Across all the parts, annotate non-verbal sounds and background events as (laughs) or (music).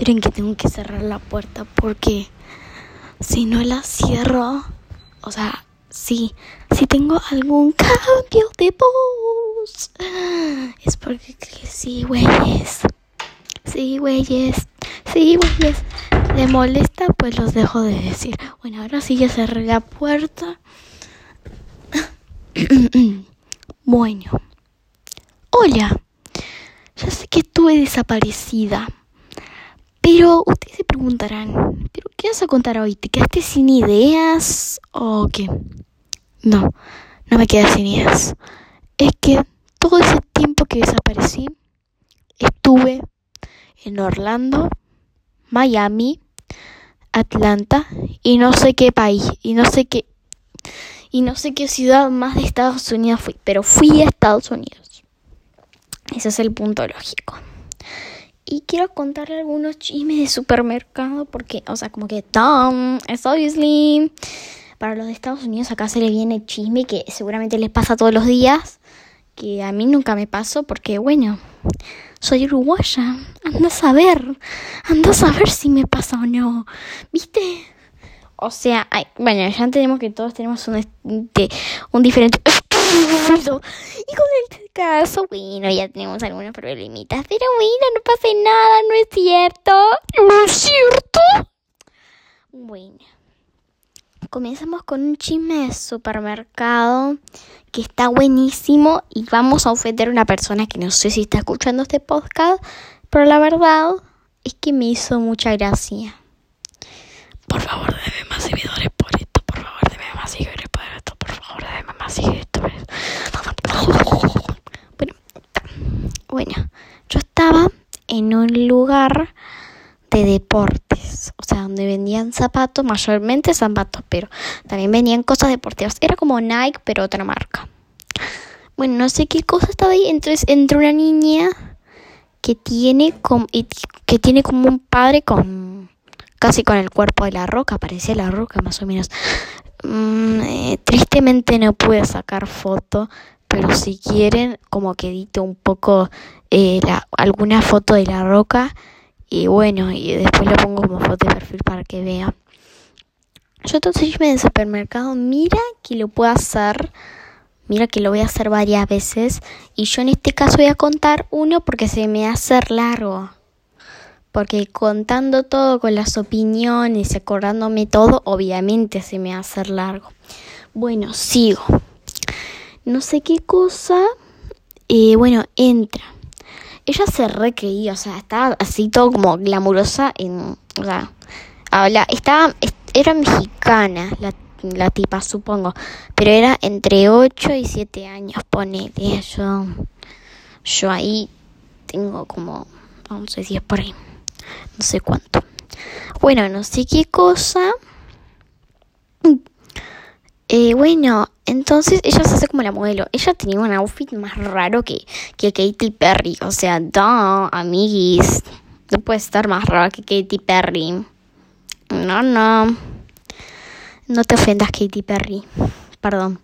esperen que tengo que cerrar la puerta porque si no la cierro, o sea, sí, si tengo algún cambio de voz, es porque sí, güeyes, sí, güeyes, sí, güeyes, le molesta, pues los dejo de decir. Bueno, ahora sí ya cerré la puerta. (clears throat) bueno, hola, ya sé que estuve desaparecida. Pero ustedes se preguntarán, ¿pero qué vas a contar hoy? ¿Te quedaste sin ideas o qué? No, no me quedé sin ideas. Es que todo ese tiempo que desaparecí, estuve en Orlando, Miami, Atlanta y no sé qué país y no sé qué y no sé qué ciudad más de Estados Unidos fui, pero fui a Estados Unidos. Ese es el punto lógico. Y quiero contarle algunos chismes de supermercado porque, o sea, como que, Tom, es obviously. Para los de Estados Unidos acá se le viene chisme que seguramente les pasa todos los días. Que a mí nunca me pasó porque, bueno, soy uruguaya. Anda a saber. Anda a saber si me pasa o no. ¿Viste? O sea, bueno, ya entendemos que todos tenemos un, un diferente y con el caso, bueno, ya tenemos algunos problemitas. Pero bueno, no pasa nada, ¿no es cierto? ¿No es cierto? Bueno. Comenzamos con un chisme de supermercado que está buenísimo y vamos a ofender a una persona que no sé si está escuchando este podcast, pero la verdad es que me hizo mucha gracia. Por favor, déme más seguidores por esto, por favor, déme más seguidores por esto, por favor, déme más seguidores. Bueno, bueno, yo estaba en un lugar de deportes, o sea, donde vendían zapatos, mayormente zapatos, pero también vendían cosas deportivas. Era como Nike, pero otra marca. Bueno, no sé qué cosa estaba ahí. Entonces entró una niña que tiene como, que tiene como un padre con casi con el cuerpo de la roca, parecía la roca más o menos. Mm, eh, tristemente no pude sacar foto, pero si quieren, como que edito un poco eh, alguna foto de la roca y bueno, y después lo pongo como foto de perfil para que vean. Yo entonces me en el supermercado, mira que lo puedo hacer, mira que lo voy a hacer varias veces y yo en este caso voy a contar uno porque se me hace largo porque contando todo con las opiniones, acordándome todo, obviamente se me va a hacer largo. Bueno, sigo. No sé qué cosa. Eh, bueno, entra. Ella se recreía, o sea, estaba así todo como glamurosa en. O sea, habla, estaba. Era mexicana la, la tipa, supongo. Pero era entre 8 y 7 años, ponele. Yo. Yo ahí tengo como. 11, 10 por ahí no sé cuánto. Bueno, no sé qué cosa. Eh, bueno, entonces ella se hace como la modelo. Ella tenía un outfit más raro que, que Katy Perry. O sea, da, amiguis. No puede estar más raro que Katy Perry. No, no. No te ofendas, Katy Perry. Perdón.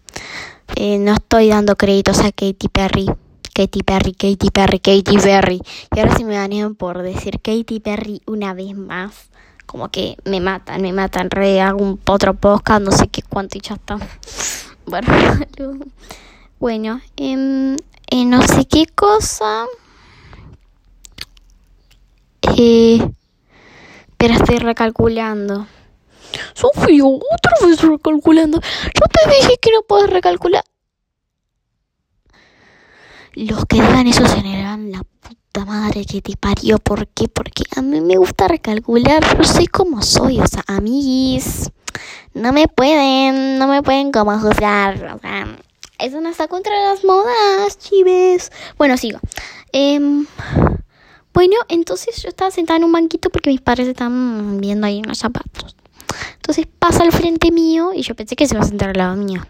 Eh, no estoy dando créditos a Katy Perry. Katy Perry, Katy Perry, Katy Perry. Y ahora sí me banean por decir Katy Perry una vez más. Como que me matan, me matan. Re hago un otro podcast, no sé qué cuánto y ya está. (laughs) Bueno, (laughs) bueno em, eh, no sé qué cosa. Eh, pero estoy recalculando. Sofía, otra vez recalculando. Yo te dije que no puedes recalcular. Los que digan eso se generan la puta madre que te parió. ¿Por qué? Porque a mí me gusta recalcular. Yo sé cómo soy. O sea, amiguis. No me pueden, no me pueden como juzgar. O sea, eso no está contra las modas, chives. Bueno, sigo. Em, bueno, entonces yo estaba sentada en un banquito porque mis padres estaban viendo ahí unos zapatos. Entonces pasa al frente mío y yo pensé que se iba a sentar al lado mío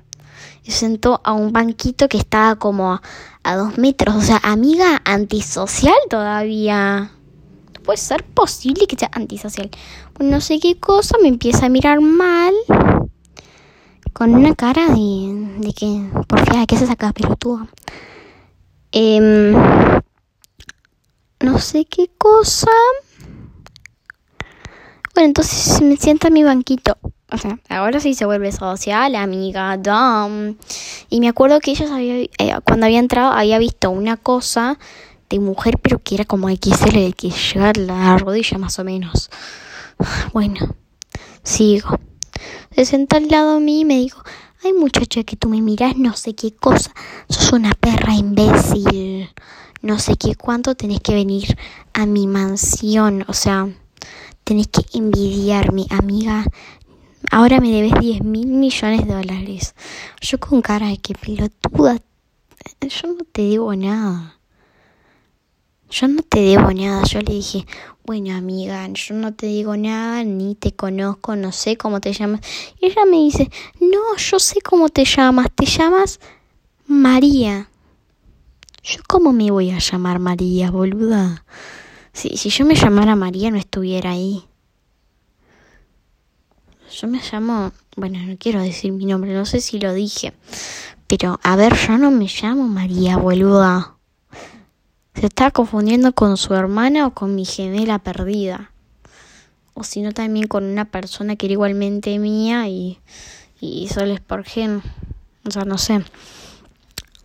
y se sentó a un banquito que estaba como a, dos metros. O sea, amiga antisocial todavía. puede ser posible que sea antisocial. No sé qué cosa, me empieza a mirar mal. Con una cara de, de que, por fin, ¿qué se saca pelotuda? Eh, no sé qué cosa. Bueno, entonces me sienta en mi banquito. O sea, ahora sí se vuelve social, amiga, dumb. Y me acuerdo que ella eh, cuando había entrado había visto una cosa de mujer, pero que era como XL, que llega a la rodilla más o menos. (sighs) Bueno, sigo. Se senta al lado de mí y me dijo, ay muchacha que tú me miras no sé qué cosa, sos una perra imbécil, no sé qué cuánto tenés que venir a mi mansión, o sea, tenés que envidiarme, amiga. Ahora me debes 10 mil millones de dólares. Yo con cara de que pelotuda, yo no te debo nada. Yo no te debo nada. Yo le dije, bueno amiga, yo no te digo nada, ni te conozco, no sé cómo te llamas. Y ella me dice, no, yo sé cómo te llamas, te llamas María. Yo cómo me voy a llamar María, boluda. Si, si yo me llamara María no estuviera ahí. Yo me llamo, bueno, no quiero decir mi nombre, no sé si lo dije. Pero, a ver, yo no me llamo María, boluda. Se está confundiendo con su hermana o con mi gemela perdida. O si no, también con una persona que era igualmente mía y, y solo es por gen. O sea, no sé.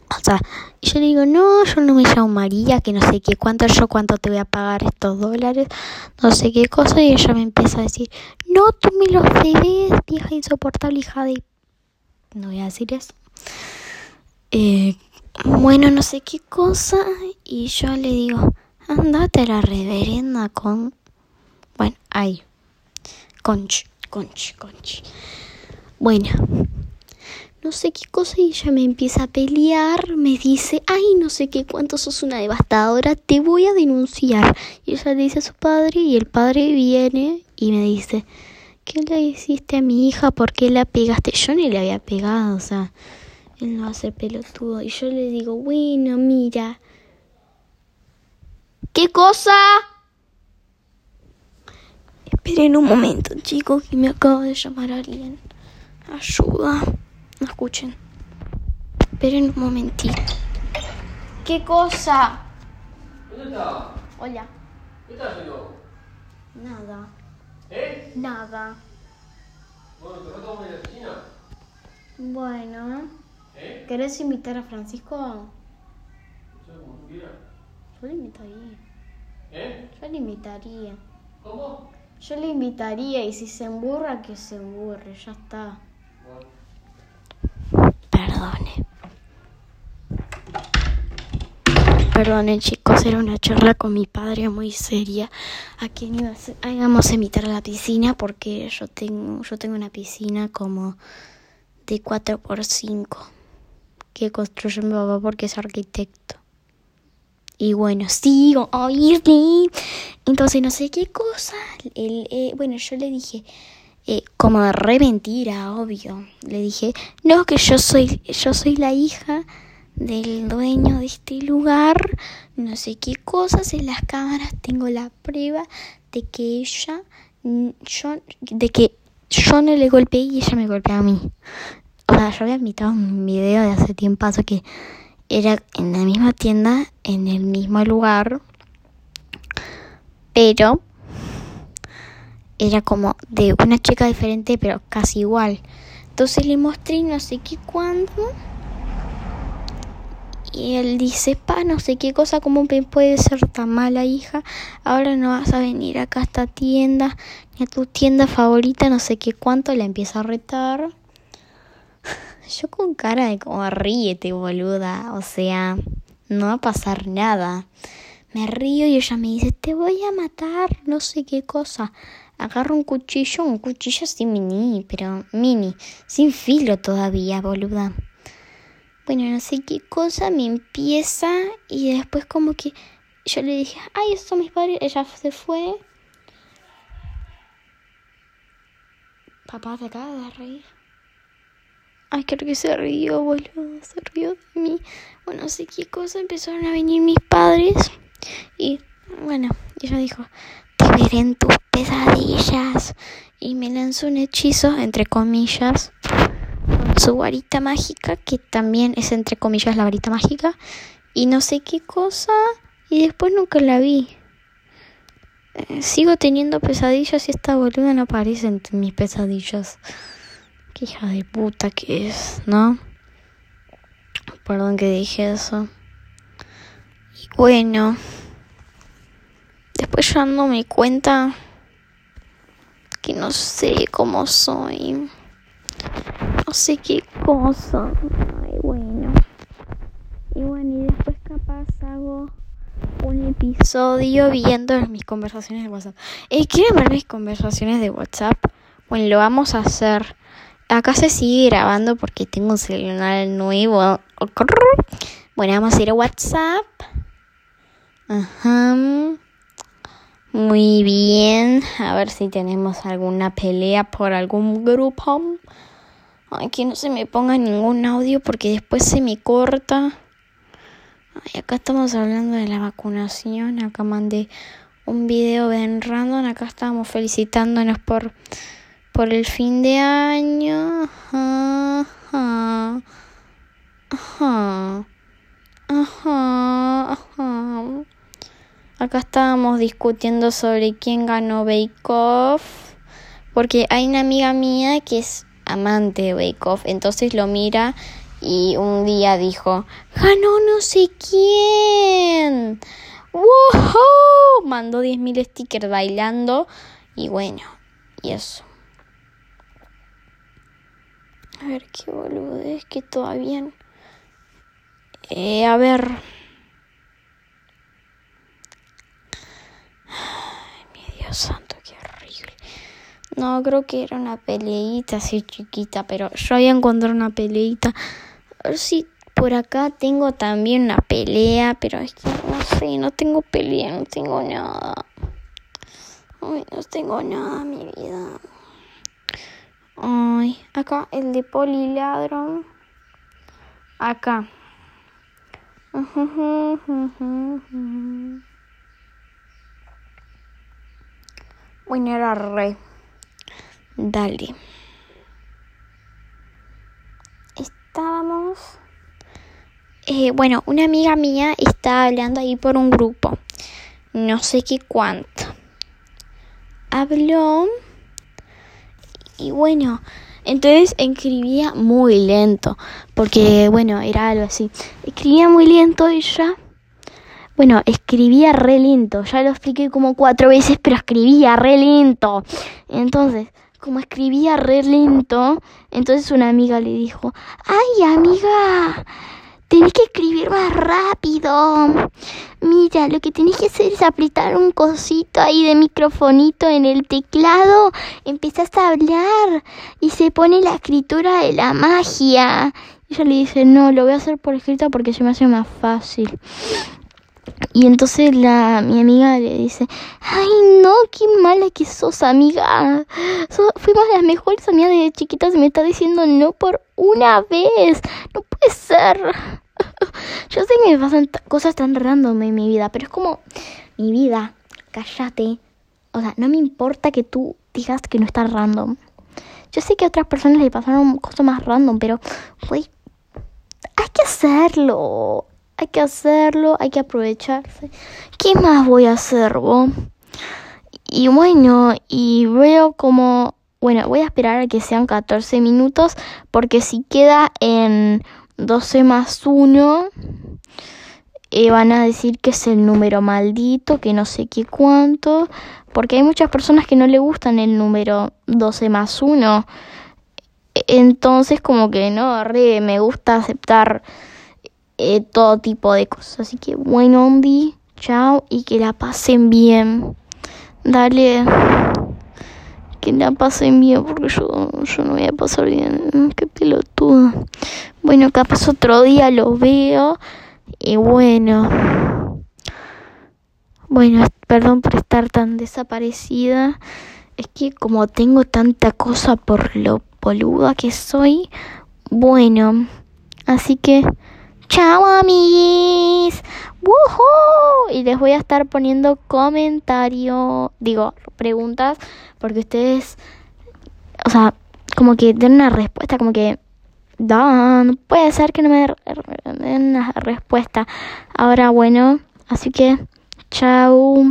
O sea, yo le digo, no, yo no me llamo María, que no sé qué, cuánto yo, cuánto te voy a pagar estos dólares, no sé qué cosa, y ella me empieza a decir, no, tú me los debes, vieja insoportable, hija de... No voy a decir eso. Eh, bueno, no sé qué cosa, y yo le digo, andate a la reverenda con... Bueno, ahí. Conch, conch, conch. Bueno, no sé qué cosa y ella me empieza a pelear, me dice, ay, no sé qué, cuánto sos una devastadora, te voy a denunciar. Y ella le dice a su padre y el padre viene y me dice, ¿qué le hiciste a mi hija? ¿Por qué la pegaste? Yo ni le había pegado, o sea, él no va a ser pelotudo. Y yo le digo, bueno, mira. ¿Qué cosa? Esperen un momento, chicos, que me acaba de llamar alguien. Ayuda. No escuchen. Esperen un momentito. ¿Qué cosa? ¿Dónde está? Hola. ¿Qué estás haciendo? Nada. ¿Eh? Nada. Bueno, ¿te vas a la oficina? Bueno. ¿Eh? ¿Querés invitar a Francisco? No sé, como tú quieras. Yo le invitaría. ¿Eh? Yo le invitaría. ¿Cómo? Yo le invitaría y si se emburra, que se emburre. Ya está. Perdone. Perdone chicos, era una charla con mi padre muy seria. A quien iba a íbamos a invitar la piscina porque yo tengo, yo tengo una piscina como de 4 por 5 que construyó mi papá porque es arquitecto. Y bueno, sigo a oírle. Entonces no sé qué cosa. El, eh, bueno, yo le dije, eh, como de re mentira, obvio. Le dije, no, que yo soy, yo soy la hija del dueño de este lugar, no sé qué cosas, en las cámaras tengo la prueba de que ella, yo, de que yo no le golpeé y ella me golpeó a mí. O sea, yo había invitado un video de hace tiempo que era en la misma tienda, en el mismo lugar, pero era como de una chica diferente, pero casi igual. Entonces le mostré no sé qué cuándo. Y él dice, pa, no sé qué cosa, ¿cómo puede ser tan mala hija? Ahora no vas a venir acá a esta tienda, ni a tu tienda favorita, no sé qué cuánto, la empieza a retar. (laughs) Yo con cara de como ríete, boluda, o sea, no va a pasar nada. Me río y ella me dice, te voy a matar, no sé qué cosa. Agarro un cuchillo, un cuchillo así mini, pero mini, sin filo todavía, boluda. Bueno, no sé qué cosa me empieza y después como que yo le dije, ay, esos son mis padres, ella se fue. Papá te acaba de reír. Ay, creo que se rió, boludo, se rió de mí. Bueno, no sé qué cosa, empezaron a venir mis padres y bueno, ella dijo, te veré en tus pesadillas. Y me lanzó un hechizo, entre comillas, con su varita mágica, que también es entre comillas la varita mágica, y no sé qué cosa, y después nunca la vi. Eh, sigo teniendo pesadillas y esta boluda no aparece en mis pesadillas. Qué hija de puta que es, ¿no? Perdón que dije eso. Y bueno, después yo me cuenta que no sé cómo soy. No sé qué cosa. Ay, bueno. Y bueno, y después capaz hago un episodio viendo mis conversaciones de WhatsApp. Eh, ¿Quieren ver mis conversaciones de WhatsApp? Bueno, lo vamos a hacer. Acá se sigue grabando porque tengo un celular nuevo. Bueno, vamos a ir a WhatsApp. Ajá. Muy bien. A ver si tenemos alguna pelea por algún grupo. Ay, que no se me ponga ningún audio porque después se me corta. Ay, acá estamos hablando de la vacunación. Acá mandé un video en random. Acá estamos felicitándonos por, por el fin de año. Ajá. Ajá. Ajá. Ajá. Acá estábamos discutiendo sobre quién ganó Bake Off. Porque hay una amiga mía que es amante de Bake Off. Entonces lo mira y un día dijo, ganó no sé quién. ¡Wow! Mandó 10.000 stickers bailando y bueno, y eso. A ver qué boludo, es que todavía... Eh, a ver... Ay, mi Santo, qué horrible. No, creo que era una peleita así chiquita, pero yo había encontrado una peleita a ver si por acá tengo también una pelea, pero es que no sé, no tengo pelea, no tengo nada. Ay, no tengo nada, mi vida. Ay, acá el de poliladron. Acá. Bueno, era re. Dale. estábamos... Eh, bueno, una amiga mía está hablando ahí por un grupo. No sé qué cuánto. Habló. Y bueno, entonces escribía muy lento. Porque, bueno, era algo así. Escribía muy lento y ya. Bueno, escribía re lento. Ya lo expliqué como cuatro veces, pero escribía re lento. Entonces, como escribía re lento, entonces una amiga le dijo, ay amiga, tenés que escribir más rápido. Mira, lo que tenés que hacer es apretar un cosito ahí de microfonito en el teclado, empezás a hablar y se pone la escritura de la magia. Y ella le dice, no, lo voy a hacer por escrito porque se me hace más fácil. Y entonces la, mi amiga le dice, ay no, qué mala que sos amiga. fuimos las mejores amigas de chiquitas y me está diciendo no por una vez. No puede ser. (laughs) Yo sé que me pasan cosas tan random en mi vida, pero es como mi vida, cállate. O sea, no me importa que tú digas que no está random. Yo sé que a otras personas le pasaron cosas más random, pero, güey, hay que hacerlo hay que hacerlo, hay que aprovecharse. ¿Qué más voy a hacer, vos? Y bueno, y veo como, bueno, voy a esperar a que sean 14 minutos, porque si queda en 12 más 1, eh, van a decir que es el número maldito, que no sé qué cuánto, porque hay muchas personas que no le gustan el número 12 más 1. Entonces como que no, re, me gusta aceptar eh, todo tipo de cosas. Así que bueno, Ondi, chao y que la pasen bien. Dale, que la pasen bien porque yo, yo no voy a pasar bien. Qué pelotuda. Bueno, capaz otro día lo veo y bueno. Bueno, perdón por estar tan desaparecida. Es que como tengo tanta cosa por lo boluda que soy, bueno, así que Chao amiguis. ¡Woohoo! Y les voy a estar poniendo comentarios, digo, preguntas, porque ustedes, o sea, como que den una respuesta, como que, no puede ser que no me den una respuesta. Ahora, bueno, así que, chao.